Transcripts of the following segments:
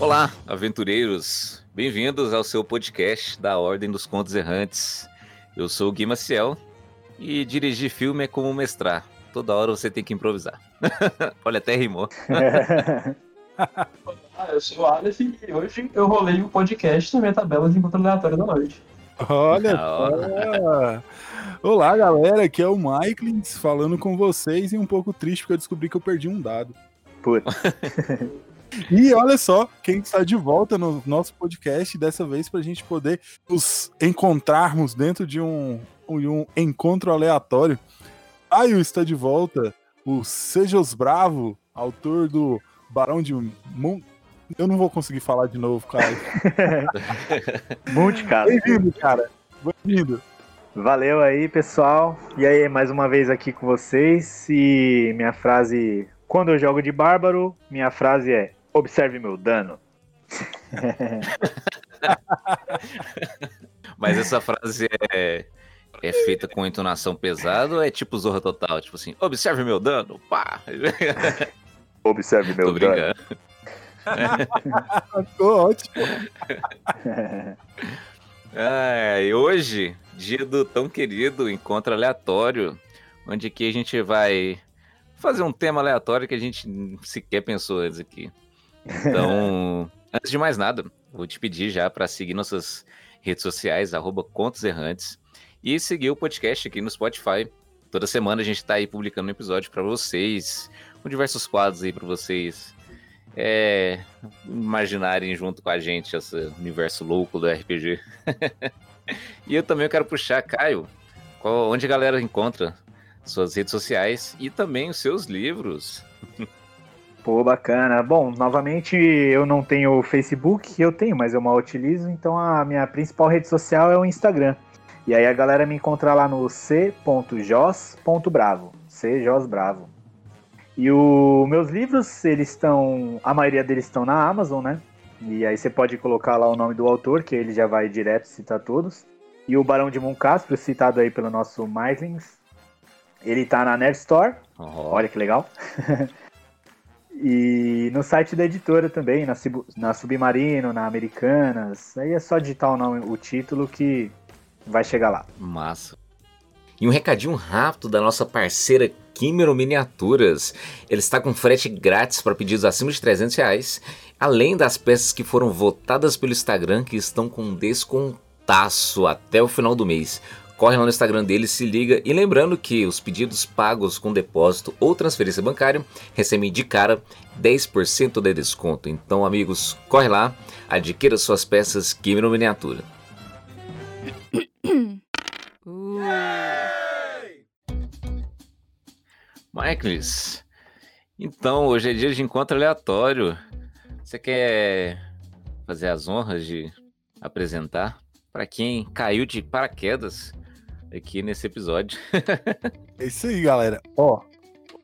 Olá, aventureiros! Bem-vindos ao seu podcast da Ordem dos Contos Errantes. Eu sou o Gui Maciel e dirigir filme é como mestrar. Toda hora você tem que improvisar. Olha, até rimou. ah, eu sou o Aleph e hoje eu rolei o um podcast na minha tabela de encontro aleatório da noite. Olha só! Olá, galera, aqui é o Michaelins falando com vocês e um pouco triste porque eu descobri que eu perdi um dado. Puta. E olha só, quem está de volta no nosso podcast, dessa vez para a gente poder nos encontrarmos dentro de um, de um encontro aleatório. Caio está de volta, o Sejos Bravo, autor do Barão de Mon... Eu não vou conseguir falar de novo, Caio. Monte, cara. Bem-vindo, cara. Bem-vindo. Valeu aí, pessoal. E aí, mais uma vez aqui com vocês. E minha frase. Quando eu jogo de bárbaro, minha frase é: Observe meu dano. Mas essa frase é, é feita com entonação pesada ou é tipo Zorra Total? Tipo assim, observe meu dano, pá! Observe meu Tô dano. brincando. Tô ótimo. E hoje, dia do tão querido encontro aleatório, onde aqui a gente vai fazer um tema aleatório que a gente sequer pensou antes aqui. Então, antes de mais nada, vou te pedir já para seguir nossas redes sociais, arroba Contos Errantes, e seguir o podcast aqui no Spotify. Toda semana a gente está aí publicando um episódio para vocês, com diversos quadros aí para vocês é, imaginarem junto com a gente esse universo louco do RPG. e eu também quero puxar, Caio, qual, onde a galera encontra suas redes sociais e também os seus livros. Pô, bacana. Bom, novamente eu não tenho Facebook, eu tenho, mas eu mal utilizo, então a minha principal rede social é o Instagram. E aí a galera me encontra lá no c.jos.bravo, cjosbravo. E os meus livros, eles estão, a maioria deles estão na Amazon, né? E aí você pode colocar lá o nome do autor, que ele já vai direto citar todos. E o Barão de Moncastro, citado aí pelo nosso Maislings, ele tá na Nerd Store. Oh, Olha que legal. e no site da editora também, na, na Submarino, na Americanas. Aí é só digitar o nome, o título que vai chegar lá. Massa. E um recadinho rápido da nossa parceira Kimero Miniaturas. Ele está com frete grátis para pedidos acima de 300 reais, além das peças que foram votadas pelo Instagram que estão com descontaço até o final do mês. Corre lá no Instagram dele, se liga. E lembrando que os pedidos pagos com depósito ou transferência bancária recebem de cara 10% de desconto. Então, amigos, corre lá, adquira suas peças Kimero Miniatura. Michaelis, então hoje é dia de encontro aleatório. Você quer fazer as honras de apresentar para quem caiu de paraquedas aqui nesse episódio? É isso aí, galera. Ó,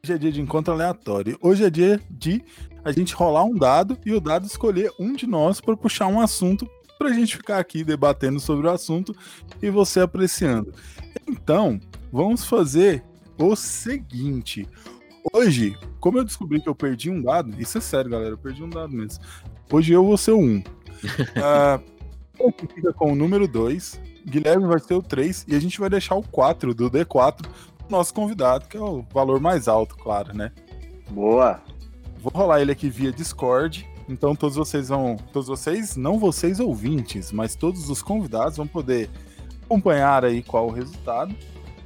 hoje é dia de encontro aleatório. Hoje é dia de a gente rolar um dado e o dado escolher um de nós para puxar um assunto pra gente ficar aqui debatendo sobre o assunto e você apreciando. Então, vamos fazer o seguinte. Hoje, como eu descobri que eu perdi um dado, isso é sério, galera, eu perdi um dado mesmo. Hoje eu vou ser o 1. O que fica com o número 2, Guilherme vai ser o 3 e a gente vai deixar o 4 do D4 pro nosso convidado, que é o valor mais alto, claro, né? Boa! Vou rolar ele aqui via Discord. Então todos vocês vão, todos vocês, não vocês ouvintes, mas todos os convidados vão poder acompanhar aí qual o resultado.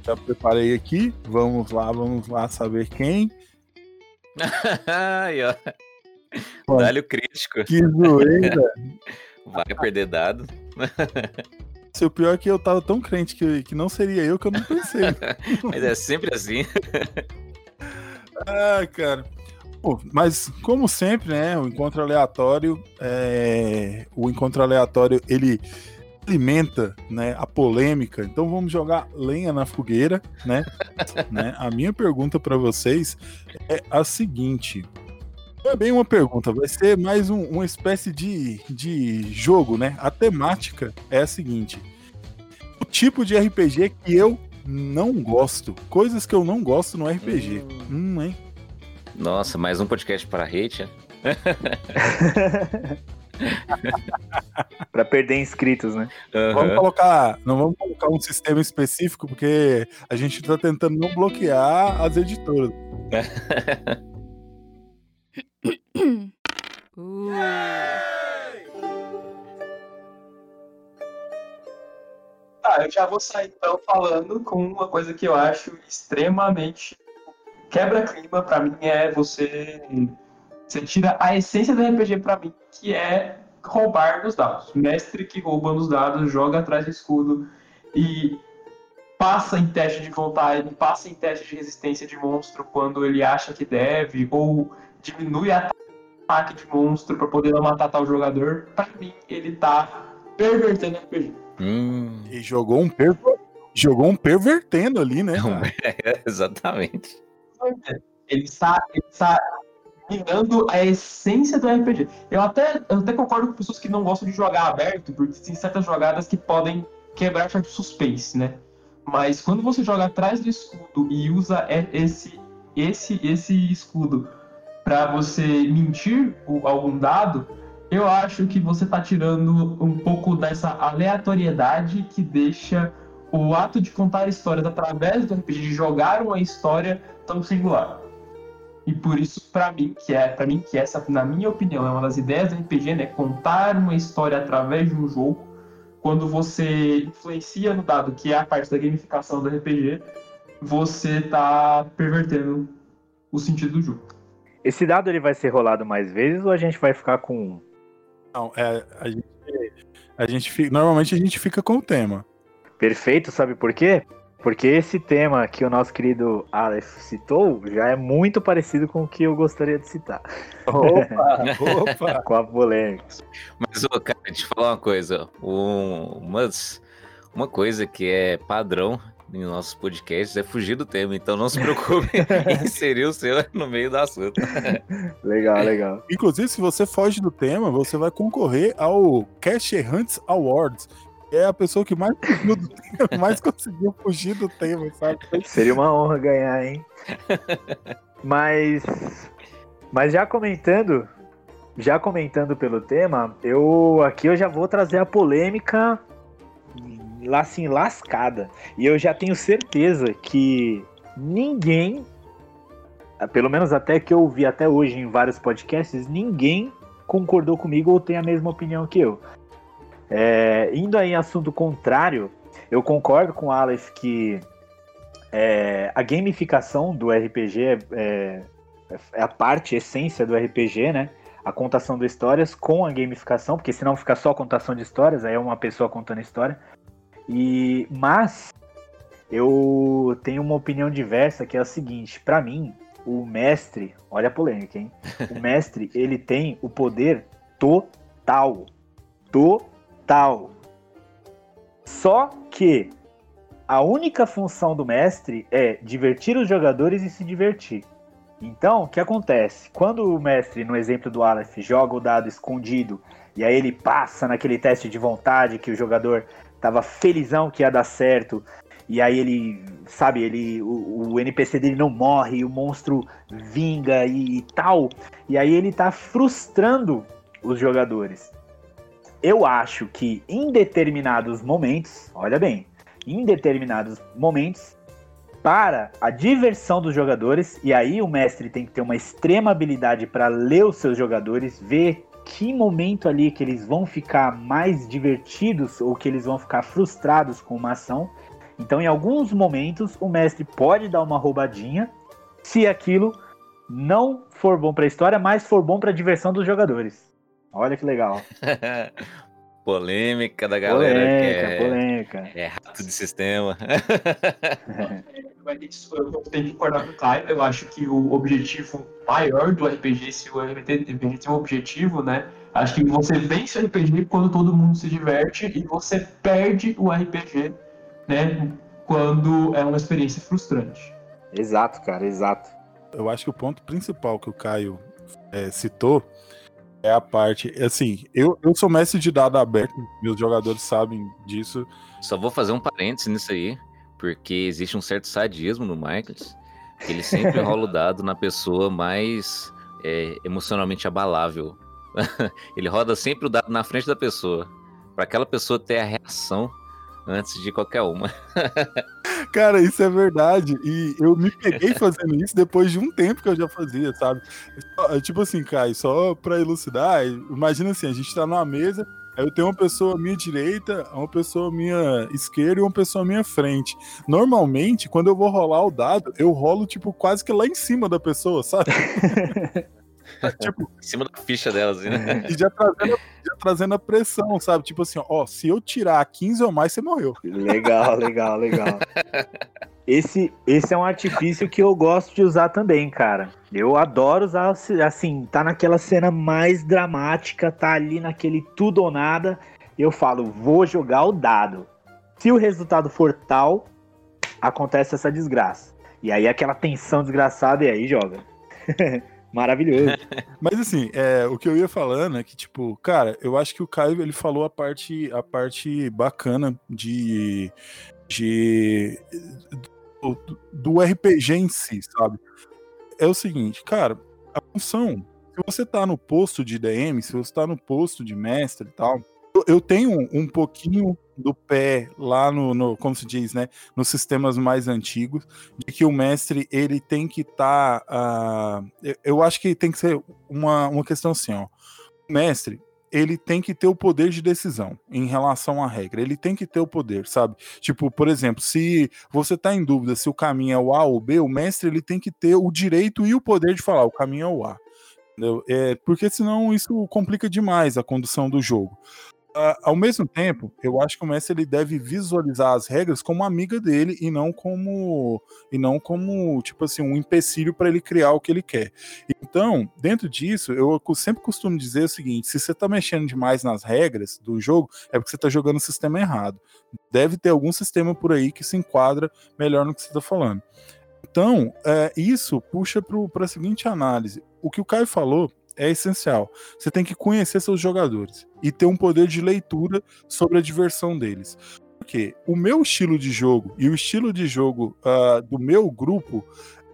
Já preparei aqui. Vamos lá, vamos lá saber quem. Aí, ó. Ó, Dá-lhe o crítico. Que zoeira. Vai perder dado. Se o pior é que eu tava tão crente que, que não seria eu que eu não pensei. Mas é sempre assim. Ah, cara. Mas como sempre, né? O encontro aleatório, é, o encontro aleatório ele alimenta, né, a polêmica. Então vamos jogar lenha na fogueira, né? né? A minha pergunta para vocês é a seguinte. Não é bem uma pergunta, vai ser mais um- uma espécie de, de jogo, né? A temática é a seguinte: tipo de RPG que eu não gosto, coisas que eu não gosto no RPG. Hum, hein? Nossa, mais um podcast para hate. é? pra perder inscritos, né? Vamos Aham. colocar, não vamos colocar um sistema específico, porque a gente tá tentando não bloquear as editoras. Uh. Tá, eu já vou sair então falando com uma coisa que eu acho extremamente quebra-clima pra mim é você você tira a essência do RPG pra mim, que é roubar nos dados. Mestre que rouba nos dados, joga atrás do escudo e passa em teste de vontade, passa em teste de resistência de monstro quando ele acha que deve, ou diminui ataque de monstro pra poder não matar tal jogador. Pra mim, ele tá pervertendo o RPG. Hum, E jogou um perver... jogou um pervertendo ali, né? Cara? é, exatamente. Ele está, ele está minando a essência do RPG. Eu até, eu até concordo com pessoas que não gostam de jogar aberto, porque tem certas jogadas que podem quebrar certo suspense, né? Mas quando você joga atrás do escudo e usa esse, esse, esse escudo para você mentir algum dado, eu acho que você tá tirando um pouco dessa aleatoriedade que deixa o ato de contar histórias através do RPG, de jogar uma história tão singular. E por isso, pra mim, que é, para mim que essa, na minha opinião, é uma das ideias do RPG, né, contar uma história através de um jogo. Quando você influencia no dado, que é a parte da gamificação do RPG, você tá pervertendo o sentido do jogo. Esse dado ele vai ser rolado mais vezes ou a gente vai ficar com? Não, é, a gente, a gente fica, normalmente a gente fica com o tema. Perfeito, sabe por quê? Porque esse tema que o nosso querido Aleph citou já é muito parecido com o que eu gostaria de citar. Opa, opa. Com a polêmica. Mas, ô, cara, deixa eu falar uma coisa. Um, umas, uma coisa que é padrão em nossos podcasts é fugir do tema. Então não se preocupe em inserir o seu no meio do assunto. Legal, legal. Inclusive, se você foge do tema, você vai concorrer ao Cash Hunts Awards. É a pessoa que mais fugiu do tema, mais conseguiu fugir do tema, sabe? Seria uma honra ganhar, hein? Mas, mas já comentando, já comentando pelo tema, eu aqui eu já vou trazer a polêmica lá assim lascada. E eu já tenho certeza que ninguém, pelo menos até que eu ouvi até hoje em vários podcasts, ninguém concordou comigo ou tem a mesma opinião que eu. É, indo aí em assunto contrário, eu concordo com o Aleph que é, a gamificação do RPG é, é- é a parte, essência do RPG, né? A contação de histórias com a gamificação, porque senão fica só contação de histórias, aí é uma pessoa contando história. E mas eu tenho uma opinião diversa que é a seguinte, pra mim, o mestre, olha a polêmica, hein? O mestre, ele tem o poder total. Total. Só que a única função do mestre é divertir os jogadores e se divertir. Então, o que acontece? Quando o mestre, no exemplo do Aleph, joga o dado escondido e aí ele passa naquele teste de vontade que o jogador tava felizão que ia dar certo, e aí ele, sabe, ele o, o NPC dele não morre, o monstro vinga e, e tal, e aí ele tá frustrando os jogadores. Eu acho que em determinados momentos, olha bem, em determinados momentos, para a diversão dos jogadores, e aí o mestre tem que ter uma extrema habilidade para ler os seus jogadores, ver que momento ali que eles vão ficar mais divertidos ou que eles vão ficar frustrados com uma ação. Então, em alguns momentos, o mestre pode dar uma roubadinha se aquilo não for bom para a história, mas for bom para a diversão dos jogadores. Olha que legal. Polêmica da galera polêmica, que é, polêmica. é rato de sistema. Vai ter que- Eu tenho que concordar com o Caio. Eu acho que o objetivo maior do RPG, se o RPG tem um objetivo, né? Acho que você vence o RPG quando todo mundo se diverte e você perde o RPG, né? Quando é uma experiência frustrante. Exato, cara, exato. Eu acho que o ponto principal que o Caio é, citou é a parte. Assim, eu, eu sou mestre de dado aberto, meus jogadores sabem disso. Só vou fazer um parênteses nisso aí, porque existe um certo sadismo no Michaels, que ele sempre rola o dado na pessoa mais é, emocionalmente abalável ele roda sempre o dado na frente da pessoa. para aquela pessoa ter a reação antes de qualquer uma. Cara, isso é verdade. E eu me peguei fazendo isso depois de um tempo que eu já fazia, sabe? Tipo assim, Kai, só pra elucidar, imagina assim, a gente tá numa mesa, eu tenho uma pessoa à minha direita, uma pessoa à minha esquerda e uma pessoa à minha frente. Normalmente, quando eu vou rolar o dado, eu rolo, tipo, quase que lá em cima da pessoa, sabe? tipo, em cima da ficha delas, assim, né? E já trazendo, já trazendo a pressão, sabe? Tipo assim, ó, se eu tirar 15 ou mais, você morreu. Legal, legal, legal. Esse, esse é um artifício que eu gosto de usar também, cara. Eu adoro usar, assim, tá naquela cena mais dramática, tá ali naquele tudo ou nada. Eu falo, vou jogar o dado. Se o resultado for tal, acontece essa desgraça. E aí aquela tensão desgraçada, e aí joga. Maravilhoso. Mas assim, é, o que eu ia falando é que, tipo, cara, eu acho que o Caio ele falou a parte, a parte bacana de. de do, RPG em si, sabe? É o seguinte, cara, a função. Se você tá no posto de DM, se você tá no posto de mestre e tal, eu tenho um pouquinho do pé lá no, no, como se diz, né, nos sistemas mais antigos, de que o mestre ele tem que estar, tá, uh, eu acho que tem que ser uma, uma questão assim, ó, o mestre ele tem que ter o poder de decisão em relação à regra. Ele tem que ter o poder, sabe? Tipo, por exemplo, se você está em dúvida se o caminho é o A ou B, o mestre ele tem que ter o direito e o poder de falar o caminho é o A. É, porque senão isso complica demais a condução do jogo. Ao mesmo tempo, eu acho que o Messi ele deve visualizar as regras como amiga dele e não como e não como tipo assim um empecilho para ele criar o que ele quer. Então, dentro disso, eu sempre costumo dizer o seguinte: se você está mexendo demais nas regras do jogo, é porque você está jogando o sistema errado. Deve ter algum sistema por aí que se enquadra melhor no que você está falando. Então, é, isso puxa para a seguinte análise: o que o Caio falou é essencial. Você tem que conhecer seus jogadores e ter um poder de leitura sobre a diversão deles. Porque o meu estilo de jogo e o estilo de jogo uh, do meu grupo,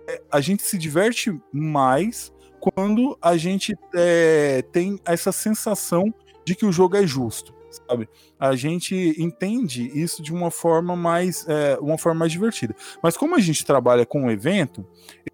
é, a gente se diverte mais quando a gente é, tem essa sensação de que o jogo é justo sabe? A gente entende isso de uma forma mais, é, uma forma mais divertida. Mas como a gente trabalha com um evento,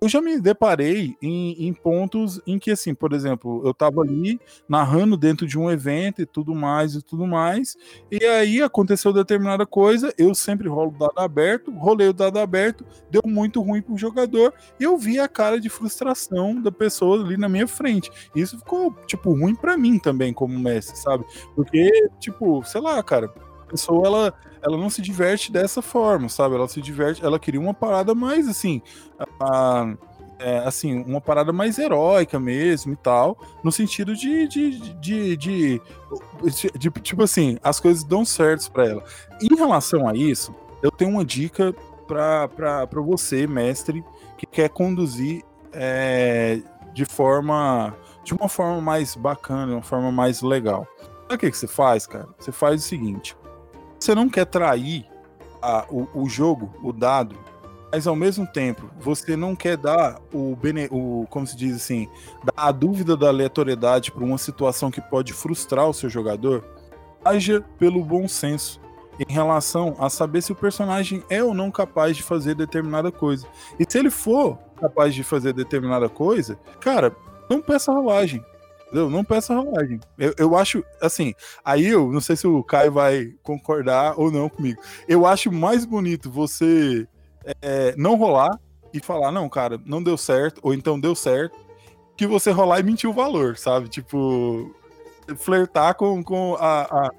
eu já me deparei em, em pontos em que, assim, por exemplo, eu estava ali narrando dentro de um evento e tudo mais e tudo mais, e aí aconteceu determinada coisa, eu sempre rolo o dado aberto, rolei o dado aberto, deu muito ruim pro jogador, e eu vi a cara de frustração da pessoa ali na minha frente. Isso ficou, tipo, ruim para mim também como mestre, sabe? Porque, tipo, sei lá, cara, a pessoa ela, ela não se diverte dessa forma, sabe? Ela se diverte, ela queria uma parada mais assim, a, é, assim, uma parada mais heróica mesmo e tal, no sentido de, de, de, de, de tipo assim, as coisas dão certo para ela. Em relação a isso, eu tenho uma dica para você, mestre, que quer conduzir é, de forma de uma forma mais bacana, uma forma mais legal. Sabe o que, que você faz, cara? Você faz o seguinte: você não quer trair a, o, o jogo, o dado, mas ao mesmo tempo você não quer dar o, bene, o como se diz assim, a dúvida da aleatoriedade para uma situação que pode frustrar o seu jogador, haja pelo bom senso em relação a saber se o personagem é ou não capaz de fazer determinada coisa. E se ele for capaz de fazer determinada coisa, cara, não peça rolagem. Entendeu? Não peça rolagem. Eu, eu acho, assim, aí eu não sei se o Caio vai concordar ou não comigo. Eu acho mais bonito você é, não rolar e falar, não, cara, não deu certo, ou então deu certo, que você rolar e mentir o valor, sabe? Tipo, flertar com, com a, a,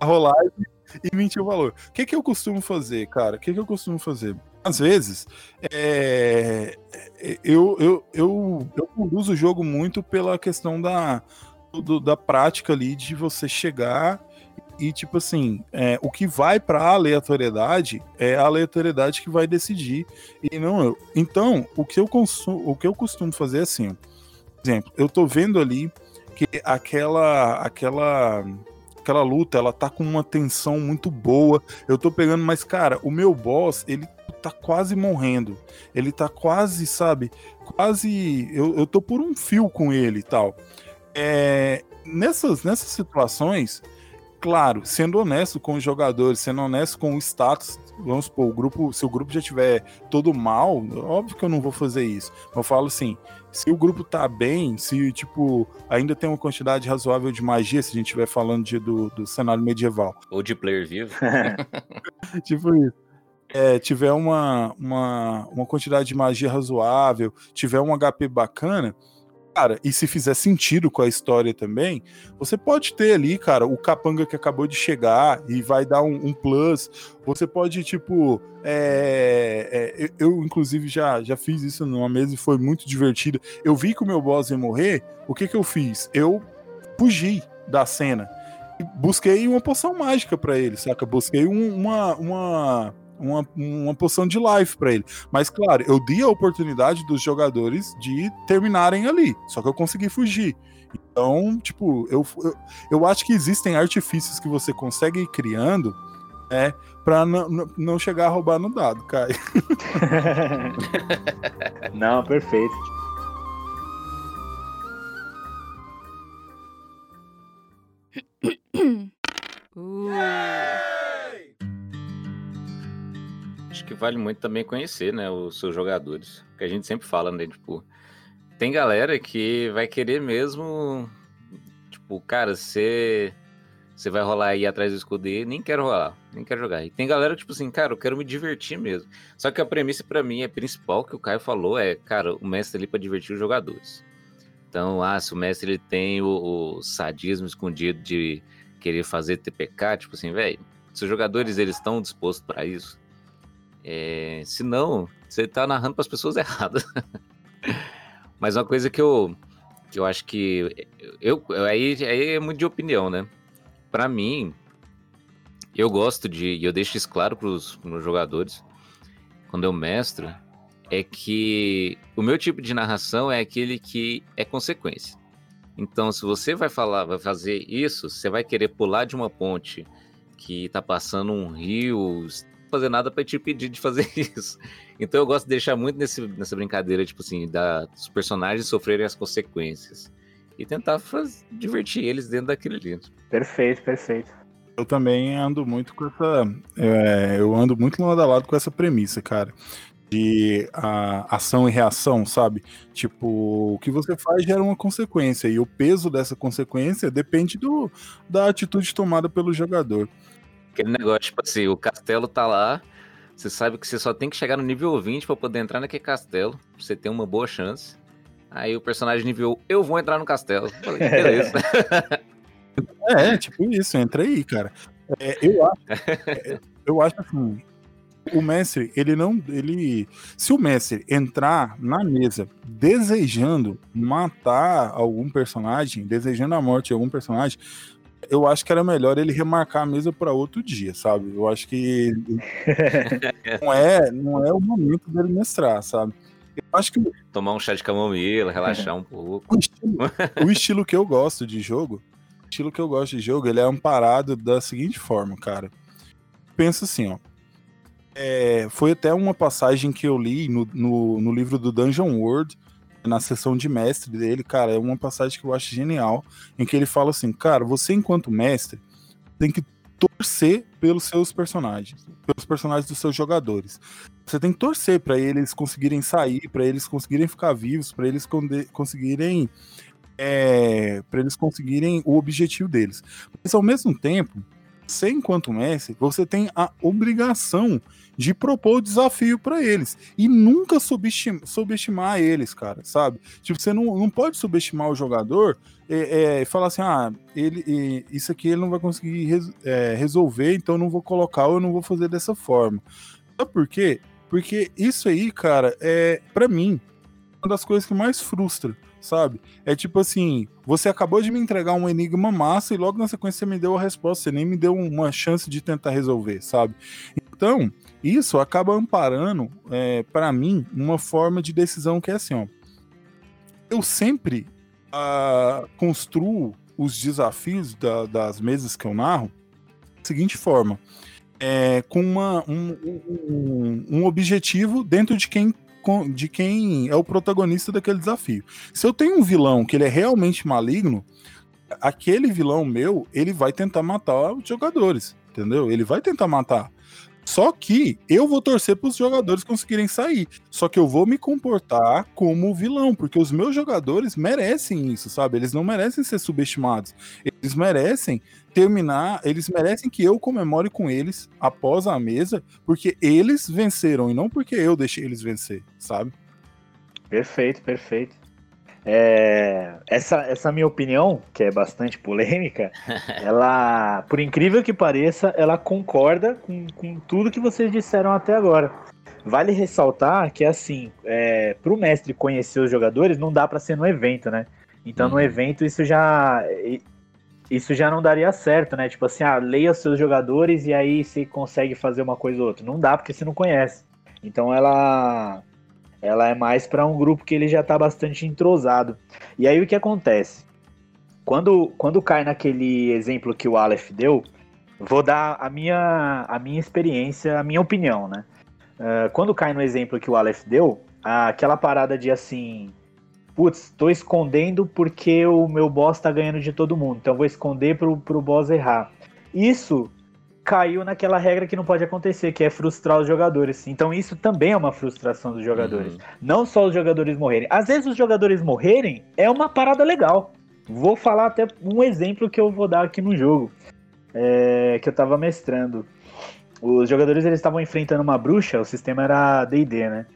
a rolagem e mentir o valor. O que, que eu costumo fazer, cara? O que, que eu costumo fazer? Às vezes, é, eu, eu, eu, eu conduzo o jogo muito pela questão da, do, da prática ali de você chegar e, tipo assim, é, o que vai para a aleatoriedade é a aleatoriedade que vai decidir e não eu. Então, o que eu, consumo, o que eu costumo fazer é assim, exemplo, eu tô vendo ali que aquela, aquela aquela luta, ela tá com uma tensão muito boa. Eu tô pegando, mas cara, o meu boss, ele tá quase morrendo. Ele tá quase, sabe? Quase. Eu, eu tô por um fio com ele e tal. É, nessas, nessas situações, claro, sendo honesto com os jogadores, sendo honesto com o status, vamos supor, o grupo, se o grupo já tiver todo mal, óbvio que eu não vou fazer isso. Eu falo assim, se o grupo tá bem, se, tipo, ainda tem uma quantidade razoável de magia, se a gente estiver falando de, do, do cenário medieval. Ou de player vivo. tipo isso. É, tiver uma, uma, uma quantidade de magia razoável, tiver um HP bacana, cara, e se fizer sentido com a história também, você pode ter ali, cara, o capanga que acabou de chegar e vai dar um, um plus. Você pode, tipo, é, é, eu, inclusive, já, já fiz isso numa mesa e foi muito divertido. Eu vi que o meu boss ia morrer, o que que eu fiz? Eu fugi da cena. Busquei uma poção mágica para ele, saca? Busquei um, uma, uma uma, uma poção de life para ele. Mas, claro, eu dei a oportunidade dos jogadores de terminarem ali. Só que eu consegui fugir. Então, tipo, eu, eu, eu acho que existem artifícios que você consegue ir criando né, pra não chegar a roubar no dado, Kai. não, perfeito. uh acho que vale muito também conhecer, né, os seus jogadores. Que a gente sempre fala, né, tipo, tem galera que vai querer mesmo, tipo, cara, você você vai rolar aí atrás do escudeiro, nem quero rolar, nem quero jogar. E tem galera que, tipo assim, cara, eu quero me divertir mesmo. Só que a premissa para mim é principal que o Caio falou é, cara, o mestre ali para divertir os jogadores. Então, ah, se o mestre ele tem o, o sadismo escondido de querer fazer TPK, tipo assim, velho, se os jogadores eles estão dispostos para isso, é, senão, você tá narrando para as pessoas erradas. Mas uma coisa que eu, que eu acho que. Eu, aí, aí é muito de opinião, né? Para mim, eu gosto de. E eu deixo isso claro para os jogadores, quando eu mestro, é que o meu tipo de narração é aquele que é consequência. Então, se você vai falar, vai fazer isso, você vai querer pular de uma ponte que tá passando um rio fazer nada para te impedir de fazer isso. Então eu gosto de deixar muito nesse, nessa brincadeira, tipo assim, da, dos personagens sofrerem as consequências. E tentar fazer, divertir eles dentro daquele livro. Perfeito, perfeito. Eu também ando muito com essa. É, eu ando muito lado a lado com essa premissa, cara. De a, ação e reação, sabe? Tipo, o que você faz gera uma consequência. E o peso dessa consequência depende do, da atitude tomada pelo jogador. Aquele negócio, tipo assim, o castelo tá lá, você sabe que você só tem que chegar no nível 20 para poder entrar naquele castelo, pra você ter uma boa chance. Aí o personagem nível, eu vou entrar no castelo. Falei, beleza. é, tipo isso, entra aí, cara. É, eu acho, é, eu acho assim, o mestre, ele não, ele, se o mestre entrar na mesa desejando matar algum personagem, desejando a morte de algum personagem, eu acho que era melhor ele remarcar a mesa para outro dia, sabe? Eu acho que não é, não é o momento dele mestrar, sabe? Eu acho que tomar um chá de camomila, relaxar um pouco. O estilo, o estilo que eu gosto de jogo, o estilo que eu gosto de jogo, ele é amparado da seguinte forma, cara. Pensa assim, ó. É, foi até uma passagem que eu li no, no, no livro do Dungeon World, na sessão de mestre dele, cara, é uma passagem que eu acho genial, em que ele fala assim, cara, você enquanto mestre tem que torcer pelos seus personagens, pelos personagens dos seus jogadores. Você tem que torcer para eles conseguirem sair, para eles conseguirem ficar vivos, para eles conseguirem é, para eles conseguirem o objetivo deles. Mas ao mesmo tempo, você enquanto mestre, você tem a obrigação de propor o desafio para eles e nunca subestimar, subestimar eles, cara, sabe? Tipo, você não, não pode subestimar o jogador e é, é, falar assim, ah, ele, isso aqui ele não vai conseguir res, é, resolver, então não vou colocar ou eu não vou fazer dessa forma. Sabe por quê? Porque isso aí, cara, é para mim uma das coisas que mais frustra sabe? É tipo assim, você acabou de me entregar um enigma massa e logo na sequência você me deu a resposta, você nem me deu uma chance de tentar resolver, sabe? Então, isso acaba amparando, é, para mim, uma forma de decisão que é assim, ó. Eu sempre uh, construo os desafios da, das mesas que eu narro da seguinte forma. É, com uma, um, um, um objetivo dentro de quem de quem é o protagonista daquele desafio. Se eu tenho um vilão que ele é realmente maligno, aquele vilão meu, ele vai tentar matar os jogadores, entendeu? Ele vai tentar matar. Só que eu vou torcer para os jogadores conseguirem sair. Só que eu vou me comportar como vilão, porque os meus jogadores merecem isso, sabe? Eles não merecem ser subestimados. Eles merecem terminar, eles merecem que eu comemore com eles após a mesa, porque eles venceram e não porque eu deixei eles vencer, sabe? Perfeito, perfeito. É, essa, essa minha opinião, que é bastante polêmica, ela, por incrível que pareça, ela concorda com, com tudo que vocês disseram até agora. Vale ressaltar que, assim, é, para o mestre conhecer os jogadores, não dá para ser no evento, né? Então, uhum. no evento, isso já isso já não daria certo, né? Tipo assim, ah, leia os seus jogadores e aí você consegue fazer uma coisa ou outra. Não dá porque você não conhece. Então, ela ela é mais para um grupo que ele já está bastante entrosado. E aí o que acontece? Quando, quando cai naquele exemplo que o Aleph deu, vou dar a minha, a minha experiência, a minha opinião, né? Uh, quando cai no exemplo que o Aleph deu, aquela parada de assim, putz, tô escondendo porque o meu boss tá ganhando de todo mundo, então vou esconder pro, pro boss errar. Isso caiu naquela regra que não pode acontecer, que é frustrar os jogadores. Então isso também é uma frustração dos jogadores. Uhum. Não só os jogadores morrerem. Às vezes os jogadores morrerem é uma parada legal. Vou falar até um exemplo que eu vou dar aqui no jogo. É, que eu tava mestrando. Os jogadores eles estavam enfrentando uma bruxa, o sistema era D&D, né?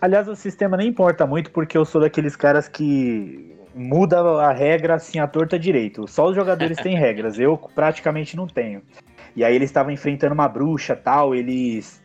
Aliás, o sistema nem importa muito porque eu sou daqueles caras que muda a regra assim a torta direito. Só os jogadores têm regras, eu praticamente não tenho. E aí eles estavam enfrentando uma bruxa tal, eles,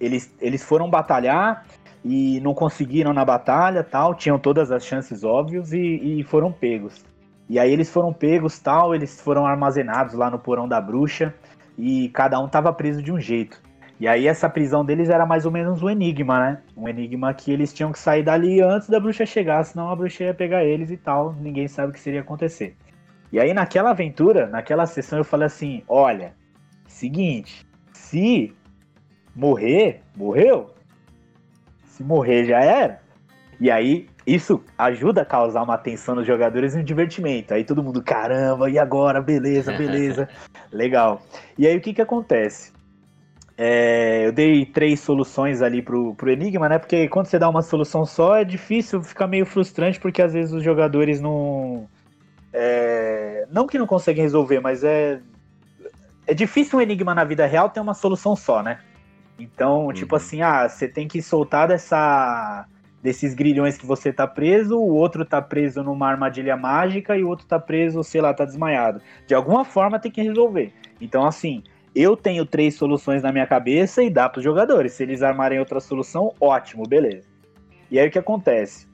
eles, eles foram batalhar e não conseguiram na batalha tal, tinham todas as chances óbvios e, e foram pegos. E aí eles foram pegos tal, eles foram armazenados lá no porão da bruxa e cada um estava preso de um jeito. E aí essa prisão deles era mais ou menos um enigma, né? Um enigma que eles tinham que sair dali antes da bruxa chegar, senão a bruxa ia pegar eles e tal, ninguém sabe o que seria acontecer. E aí naquela aventura, naquela sessão eu falei assim, olha, seguinte, se morrer, morreu. Se morrer, já era. E aí, isso ajuda a causar uma tensão nos jogadores e um divertimento. Aí todo mundo, caramba, e agora? Beleza, beleza. Legal. E aí, o que que acontece? É, eu dei três soluções ali pro, pro Enigma, né? Porque quando você dá uma solução só, é difícil, fica meio frustrante, porque às vezes os jogadores não. É, não que não conseguem resolver, mas é é difícil um enigma na vida real ter uma solução só, né? Então, uhum. tipo assim, ah, você tem que soltar dessa desses grilhões que você tá preso, o outro tá preso numa armadilha mágica e o outro tá preso, sei lá, tá desmaiado. De alguma forma tem que resolver. Então, assim, eu tenho três soluções na minha cabeça e dá para os jogadores. Se eles armarem outra solução, ótimo, beleza. E aí o que acontece?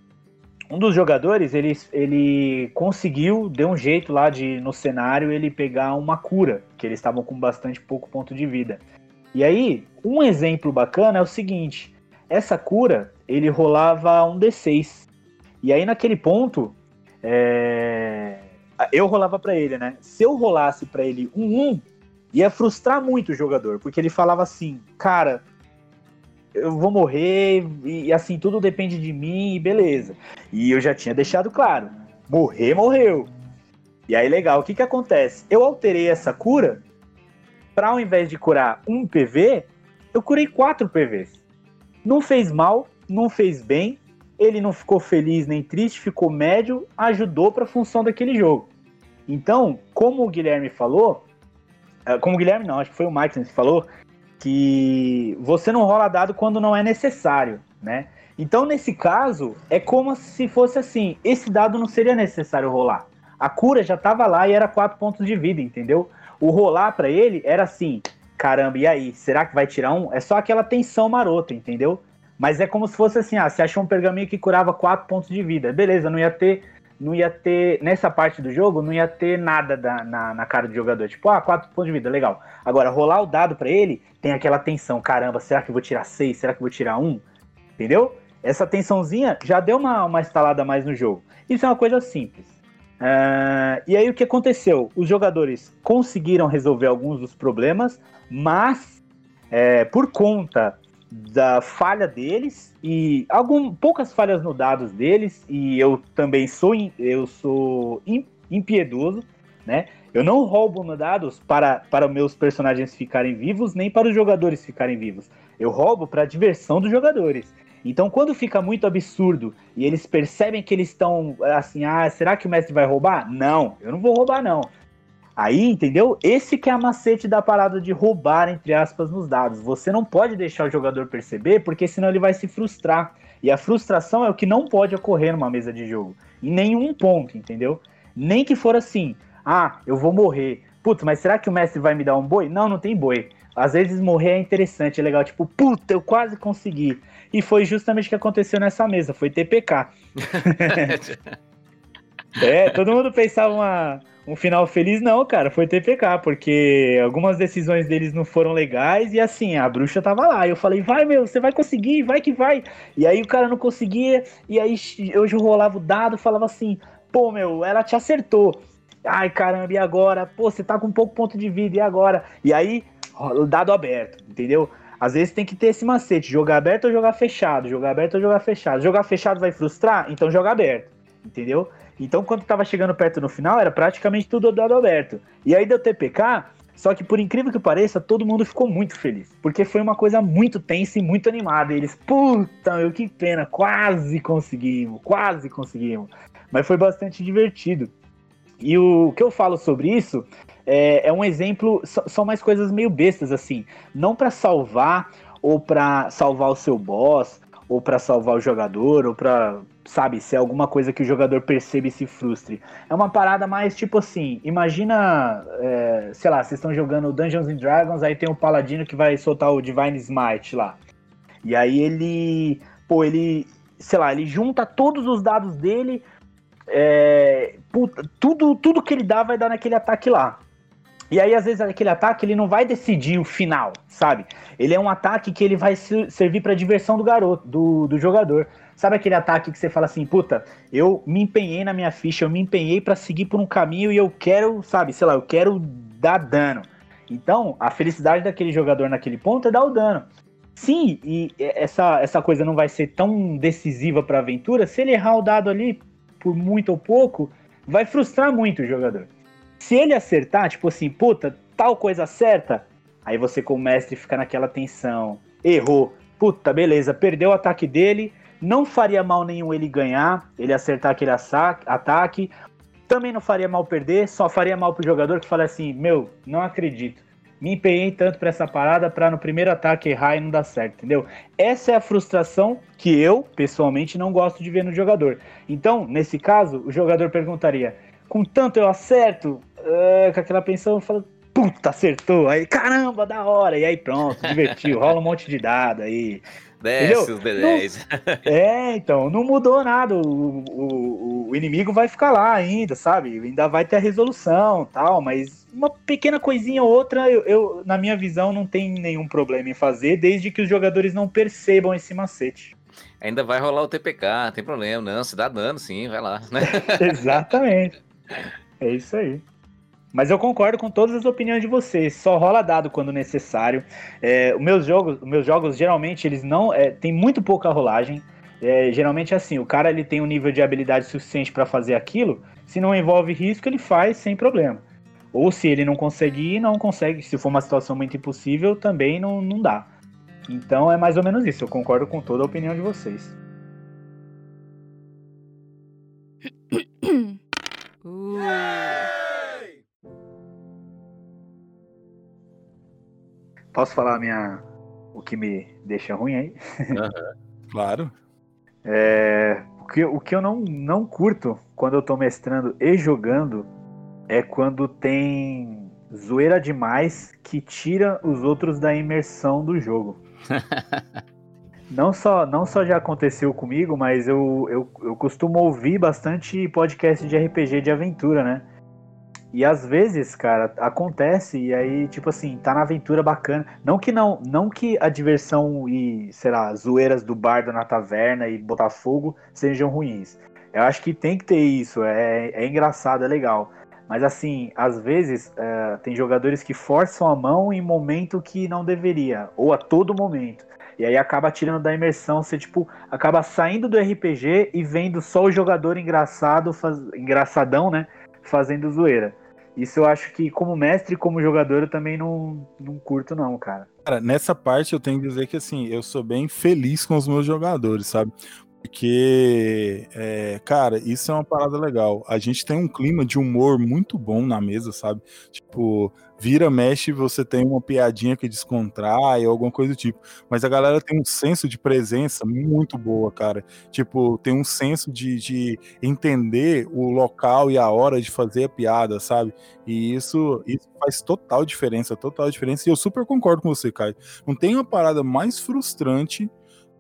Um dos jogadores, ele, ele conseguiu, deu um jeito lá de, no cenário, ele pegar uma cura, que eles estavam com bastante pouco ponto de vida. E aí, um exemplo bacana é o seguinte, essa cura, ele rolava um D6. E aí, naquele ponto, é... eu rolava para ele, né? Se eu rolasse para ele um 1, ia frustrar muito o jogador, porque ele falava assim, cara, eu vou morrer e assim, tudo depende de mim e beleza. E eu já tinha deixado claro, morrer, morreu. E aí, legal, o que que acontece? Eu alterei essa cura para ao invés de curar um PV, eu curei quatro PVs. Não fez mal, não fez bem, ele não ficou feliz nem triste, ficou médio, ajudou para a função daquele jogo. Então, como o Guilherme falou, eh, como o Guilherme não, acho que foi o Mike que falou, que você não rola dado quando não é necessário, né? Então, nesse caso, é como se fosse assim: esse dado não seria necessário rolar. A cura já estava lá e era quatro pontos de vida, entendeu? O rolar para ele era assim: caramba, e aí? Será que vai tirar um? É só aquela tensão marota, entendeu? Mas é como se fosse assim: ah, você achou um pergaminho que curava quatro pontos de vida. Beleza, não ia ter não ia ter, nessa parte do jogo, não ia ter nada da, na, na cara do jogador. Tipo, ah, 4 pontos de vida, legal. Agora, rolar o dado para ele, tem aquela tensão. Caramba, será que eu vou tirar 6? Será que eu vou tirar 1? Entendeu? Essa tensãozinha já deu uma, uma instalada mais no jogo. Isso é uma coisa simples. Uh, e aí o que aconteceu? Os jogadores conseguiram resolver alguns dos problemas, mas é, por conta da falha deles e algum, poucas falhas no dados deles e eu também sou eu sou impiedoso, né? Eu não roubo dados para, para meus personagens ficarem vivos, nem para os jogadores ficarem vivos. Eu roubo para a diversão dos jogadores. Então, quando fica muito absurdo e eles percebem que eles estão assim, ah, será que o mestre vai roubar? Não, eu não vou roubar, não. Aí, entendeu? Esse que é a macete da parada de roubar, entre aspas, nos dados. Você não pode deixar o jogador perceber, porque senão ele vai se frustrar. E a frustração é o que não pode ocorrer numa mesa de jogo. Em nenhum ponto, entendeu? Nem que for assim, ah, eu vou morrer. Putz, mas será que o mestre vai me dar um boi? Não, não tem boi. Às vezes morrer é interessante, é legal. Tipo, puta, eu quase consegui. E foi justamente o que aconteceu nessa mesa, foi TPK. é, todo mundo pensava uma, um final feliz, não, cara, foi TPK, porque algumas decisões deles não foram legais e assim, a bruxa tava lá. Eu falei, vai, meu, você vai conseguir, vai que vai. E aí o cara não conseguia, e aí eu rolava o dado, falava assim, pô, meu, ela te acertou. Ai, caramba, e agora? Pô, você tá com pouco ponto de vida, e agora? E aí dado aberto, entendeu? Às vezes tem que ter esse macete, jogar aberto ou jogar fechado, jogar aberto ou jogar fechado. Jogar fechado vai frustrar? Então joga aberto, entendeu? Então quando tava chegando perto no final, era praticamente tudo dado aberto. E aí deu TPK, só que por incrível que pareça, todo mundo ficou muito feliz, porque foi uma coisa muito tensa e muito animada. E eles, puta, meu, que pena, quase conseguimos, quase conseguimos. Mas foi bastante divertido. E o que eu falo sobre isso é, é um exemplo, são mais coisas meio bestas, assim. Não para salvar, ou para salvar o seu boss, ou para salvar o jogador, ou para sabe, ser alguma coisa que o jogador percebe e se frustre. É uma parada mais tipo assim, imagina, é, sei lá, vocês estão jogando Dungeons and Dragons, aí tem um paladino que vai soltar o Divine Smite lá. E aí ele, pô, ele, sei lá, ele junta todos os dados dele, é, puta, tudo, tudo que ele dá vai dar naquele ataque lá. E aí, às vezes, aquele ataque ele não vai decidir o final, sabe? Ele é um ataque que ele vai servir para diversão do garoto, do, do jogador. Sabe aquele ataque que você fala assim, puta, eu me empenhei na minha ficha, eu me empenhei para seguir por um caminho e eu quero, sabe, sei lá, eu quero dar dano. Então, a felicidade daquele jogador naquele ponto é dar o dano. Sim, e essa, essa coisa não vai ser tão decisiva para a aventura, se ele errar o dado ali por muito ou pouco, vai frustrar muito o jogador. Se ele acertar, tipo assim, puta, tal coisa certa, aí você como mestre fica naquela tensão. Errou. Puta, beleza, perdeu o ataque dele. Não faria mal nenhum ele ganhar, ele acertar aquele ataque. Também não faria mal perder, só faria mal pro jogador que fala assim: Meu, não acredito. Me empenhei tanto para essa parada para no primeiro ataque errar e não dar certo, entendeu? Essa é a frustração que eu, pessoalmente, não gosto de ver no jogador. Então, nesse caso, o jogador perguntaria: com tanto eu acerto, uh, com aquela pensão, fala, puta, acertou. Aí, caramba, da hora. E aí pronto, divertiu, rola um monte de dado aí. Desce os B10. é, então, não mudou nada. O, o, o, inimigo vai ficar lá ainda, sabe? Ainda vai ter a resolução tal, mas uma pequena coisinha ou outra, eu, eu, na minha visão, não tem nenhum problema em fazer, desde que os jogadores não percebam esse macete. Ainda vai rolar o TPK, não tem problema, não. Se dá dano, sim, vai lá. Né? Exatamente. É isso aí. Mas eu concordo com todas as opiniões de vocês. Só rola dado quando necessário. É, os meus jogos, os meus jogos geralmente eles não é, tem muito pouca rolagem. É, geralmente assim, o cara ele tem um nível de habilidade suficiente para fazer aquilo. Se não envolve risco, ele faz sem problema. Ou se ele não conseguir, não consegue. Se for uma situação muito impossível, também não, não dá. Então é mais ou menos isso. Eu concordo com toda a opinião de vocês. Posso falar minha o que me deixa ruim aí? Uhum. claro. É, o, que, o que eu não, não curto quando eu tô mestrando e jogando é quando tem zoeira demais que tira os outros da imersão do jogo. não só, não só já aconteceu comigo, mas eu, eu, eu costumo ouvir bastante podcast de RPG de aventura, né? E às vezes, cara, acontece e aí, tipo assim, tá na aventura bacana. Não que não, não que a diversão e, sei lá, zoeiras do bardo na taverna e Botafogo sejam ruins. Eu acho que tem que ter isso, é, é engraçado, é legal. Mas assim, às vezes é, tem jogadores que forçam a mão em momento que não deveria, ou a todo momento. E aí acaba tirando da imersão, você tipo, acaba saindo do RPG e vendo só o jogador engraçado, faz... engraçadão, né? fazendo zoeira. Isso eu acho que, como mestre e como jogador, eu também não, não curto, não, cara. Cara, nessa parte eu tenho que dizer que assim, eu sou bem feliz com os meus jogadores, sabe? Porque, é, cara, isso é uma parada legal. A gente tem um clima de humor muito bom na mesa, sabe? Tipo, vira, mexe, você tem uma piadinha que descontrai, alguma coisa do tipo. Mas a galera tem um senso de presença muito boa, cara. Tipo, tem um senso de, de entender o local e a hora de fazer a piada, sabe? E isso, isso faz total diferença, total diferença. E eu super concordo com você, Caio. Não tem uma parada mais frustrante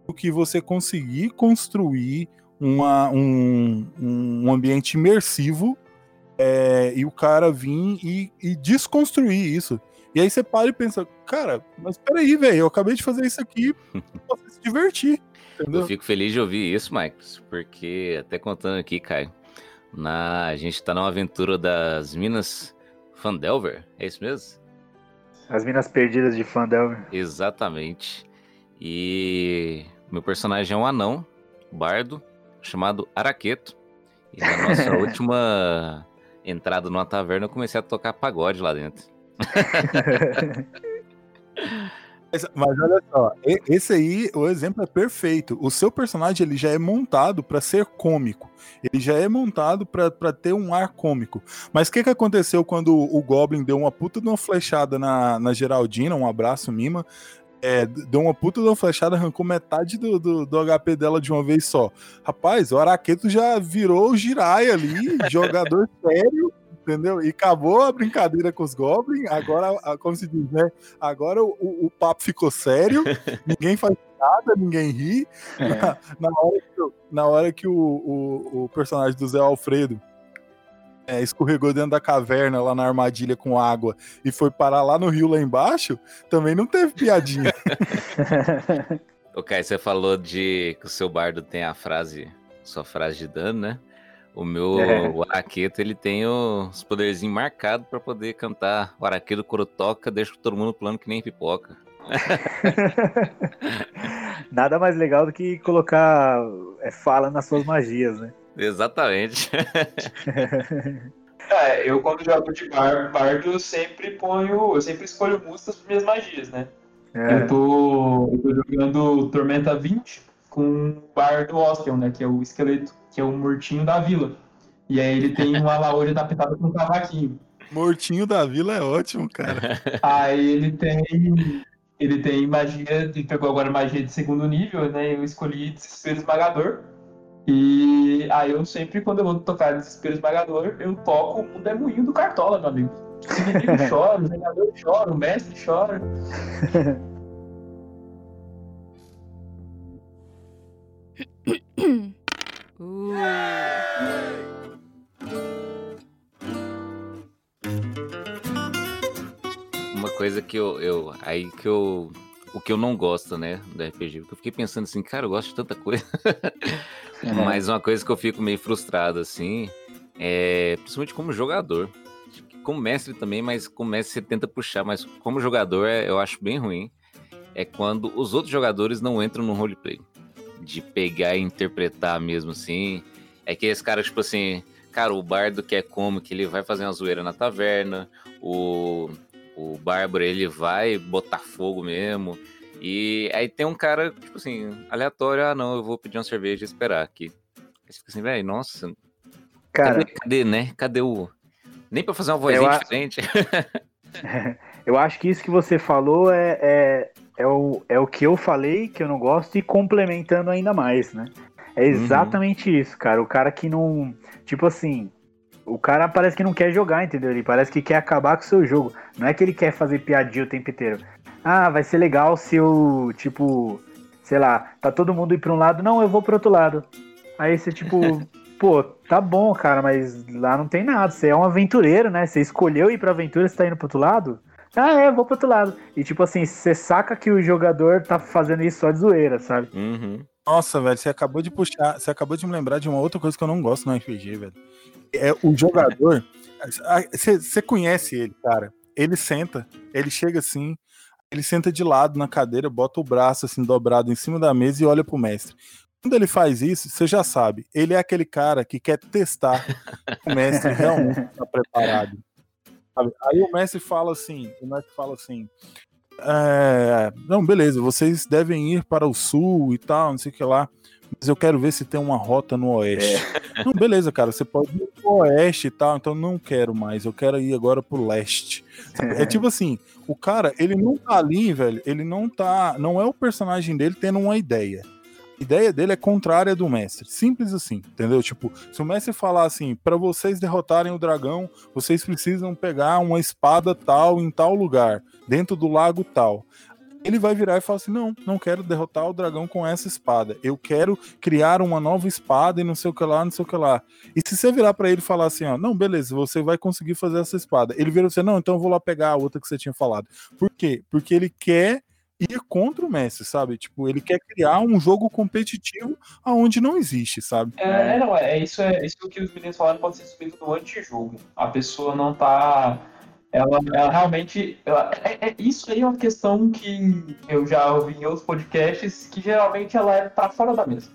do que você conseguir construir uma, um, um ambiente imersivo é, e o cara vir e, e, desconstruir isso. E aí você para e pensa, cara, mas peraí, velho, eu acabei de fazer isso aqui pra você se divertir. Entendeu? Eu fico feliz de ouvir isso, Marcos, porque até contando aqui, Caio, na, a gente tá numa aventura das Minas Fandelver, é isso mesmo? As Minas Perdidas de Fandelver. Exatamente. E meu personagem é um anão, bardo, chamado Araqueto. E na nossa última entrada numa taverna, eu comecei a tocar pagode lá dentro. mas, mas, olha só, esse aí, o exemplo é perfeito. O seu personagem ele já é montado para ser cômico. Ele já é montado para ter um ar cômico. Mas o que, que aconteceu quando o Goblin deu uma puta de uma flechada na, na Geraldina? Um abraço, Mima. É, deu uma puta de uma flechada, arrancou metade do, do, do, HP dela de uma vez só. Rapaz, o Araqueto já virou o Jirai ali, jogador sério, entendeu? E acabou a brincadeira com os Goblins. Agora, como se diz, né? Agora o, o papo ficou sério, ninguém faz nada, ninguém ri. É. Na, na, hora que, na hora que o, o, o personagem do Zé Alfredo é, escorregou dentro da caverna lá na armadilha com água e foi parar lá no rio lá embaixo, também não teve piadinha. o Kai, você falou de que o seu bardo tem a frase, sua frase de dano, né? O meu é. o araqueto, ele tem os poderzinhos marcados para poder cantar o araqueto corotoca, deixa todo mundo plano que nem pipoca. Nada mais legal do que colocar é, fala nas suas magias, né? Exatamente. é, eu quando jogo de bardo, eu sempre ponho. Eu sempre escolho músicas para minhas magias, né? É. Eu, tô, eu tô jogando Tormenta 20 com o bardo Osteon, né? Que é o esqueleto, que é o mortinho da vila. E aí ele tem uma laúde adaptada com um cavaquinho. Mortinho da vila é ótimo, cara. Aí ele tem. Ele tem magia. Ele pegou agora magia de segundo nível, né? Eu escolhi desespero esmagador. E aí eu sempre, quando eu vou tocar Desespero Esmagador, eu toco o mundo é moinho do Cartola, meu amigo. Os inimigos choram, o jogador chora, o mestre chora. Uma coisa que eu, eu aí que eu o que eu não gosto, né, do RPG. Porque eu fiquei pensando assim, cara, eu gosto de tanta coisa. É. Mas uma coisa que eu fico meio frustrado, assim, é principalmente como jogador. Como mestre também, mas como mestre você tenta puxar, mas como jogador é, eu acho bem ruim. É quando os outros jogadores não entram no roleplay. De pegar e interpretar mesmo assim. É que esse cara, tipo assim, cara, o bardo que é como que ele vai fazer uma zoeira na taverna, o o Bárbaro, ele vai botar fogo mesmo. E aí tem um cara, tipo assim, aleatório, ah não, eu vou pedir uma cerveja e esperar aqui. Aí você fica assim, velho, nossa. Cara, cadê, cadê, né? Cadê o. Nem pra fazer uma vozinha a... diferente. eu acho que isso que você falou é, é, é, o, é o que eu falei, que eu não gosto, e complementando ainda mais, né? É uhum. exatamente uhum. isso, cara. O cara que não. Tipo assim, o cara parece que não quer jogar, entendeu? Ele parece que quer acabar com o seu jogo. Não é que ele quer fazer piadinha o tempo inteiro. Ah, vai ser legal se eu, tipo, sei lá, tá todo mundo ir pra um lado, não, eu vou pro outro lado. Aí você, tipo, pô, tá bom, cara, mas lá não tem nada. Você é um aventureiro, né? Você escolheu ir pra aventura, você tá indo pro outro lado? Ah, é, eu vou pro outro lado. E tipo assim, você saca que o jogador tá fazendo isso só de zoeira, sabe? Uhum. Nossa, velho, você acabou de puxar, você acabou de me lembrar de uma outra coisa que eu não gosto no RPG, velho é o jogador. Você conhece ele, cara. Ele senta, ele chega assim, ele senta de lado na cadeira, bota o braço assim dobrado em cima da mesa e olha pro mestre. Quando ele faz isso, você já sabe, ele é aquele cara que quer testar o mestre realmente está preparado. Sabe? Aí o mestre fala assim, o mestre fala assim, é, não, beleza, vocês devem ir para o sul e tal, não sei o que lá. Mas eu quero ver se tem uma rota no oeste. É. Não, beleza, cara, você pode ir pro oeste e tal, então não quero mais, eu quero ir agora pro leste. É, é tipo assim, o cara, ele não tá ali, velho, ele não tá, não é o personagem dele tendo uma ideia. A ideia dele é contrária do mestre. Simples assim, entendeu? Tipo, se o mestre falar assim, para vocês derrotarem o dragão, vocês precisam pegar uma espada tal em tal lugar, dentro do lago tal. Ele vai virar e falar assim: não, não quero derrotar o dragão com essa espada. Eu quero criar uma nova espada e não sei o que lá, não sei o que lá. E se você virar para ele e falar assim: ó, não, beleza, você vai conseguir fazer essa espada. Ele vira você: não, então eu vou lá pegar a outra que você tinha falado. Por quê? Porque ele quer ir contra o Messi, sabe? Tipo, ele quer criar um jogo competitivo aonde não existe, sabe? É, é não, é, é isso, é isso que os meninos falaram pode ser subido no antijogo. A pessoa não tá. Ela, ela realmente. Ela, é, é, isso aí é uma questão que eu já ouvi em outros podcasts, que geralmente ela é pra fora da mesa.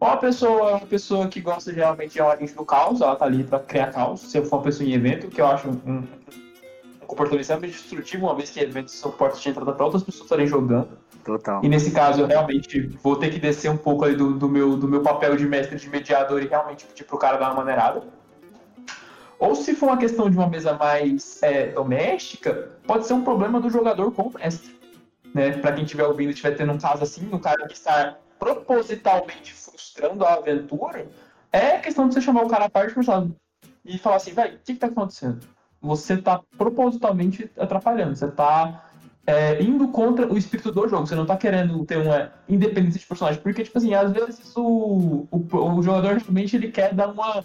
Uma pessoa, uma pessoa que gosta geralmente de agente do caos, ela tá ali pra criar caos, se eu for uma pessoa em evento, que eu acho um, comportamento extremamente destrutivo, uma vez que eventos são portas de entrada para outras pessoas estarem jogando. Total. E nesse caso, eu realmente vou ter que descer um pouco ali do, do, meu, do meu papel de mestre de mediador e realmente pedir pro cara dar uma maneirada. Ou se for uma questão de uma mesa mais é, doméstica, pode ser um problema do jogador com o mestre. Né? Para quem estiver ouvindo estiver tendo um caso assim, o cara que está propositalmente frustrando a aventura, é questão de você chamar o cara à parte e falar assim, velho, o que, que tá acontecendo? você está propositalmente atrapalhando. Você está é, indo contra o espírito do jogo. Você não está querendo ter uma independência de personagem. Porque, tipo assim, às vezes o, o, o jogador realmente ele quer dar uma,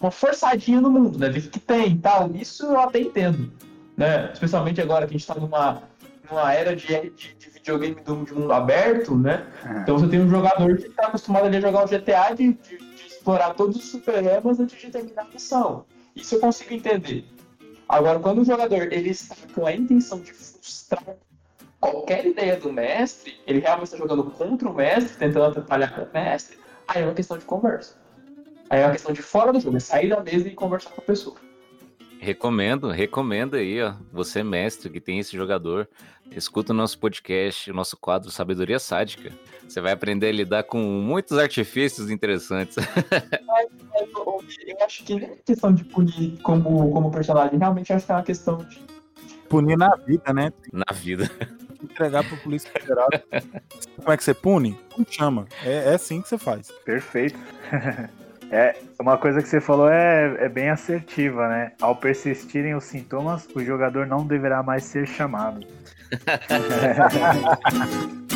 uma forçadinha no mundo, né? Ver o que tem e tal. Isso eu até entendo. Né? Especialmente agora que a gente está numa, numa era de, de, de videogame do, de mundo aberto, né? Uhum. Então você tem um jogador que está acostumado ali a jogar o GTA de, de, de explorar todos os super-heróis antes de terminar a missão. Isso eu consigo entender. Agora, quando o jogador ele está com a intenção de frustrar qualquer ideia do mestre, ele realmente está jogando contra o mestre, tentando atrapalhar com o mestre, aí é uma questão de conversa. Aí é uma questão de fora do jogo, é sair da mesa e conversar com a pessoa. Recomendo, recomendo aí, ó. Você, mestre, que tem esse jogador, escuta o nosso podcast, o nosso quadro Sabedoria Sádica. Você vai aprender a lidar com muitos artifícios interessantes. eu acho que nem é questão de punir como, como personagem, realmente acho que é uma questão de. Punir na vida, né? Na vida. Entregar pro Polícia Federal. Como é que você pune? Não chama. É, é assim que você faz. Perfeito. É, uma coisa que você falou é, é bem assertiva, né? Ao persistirem os sintomas, o jogador não deverá mais ser chamado.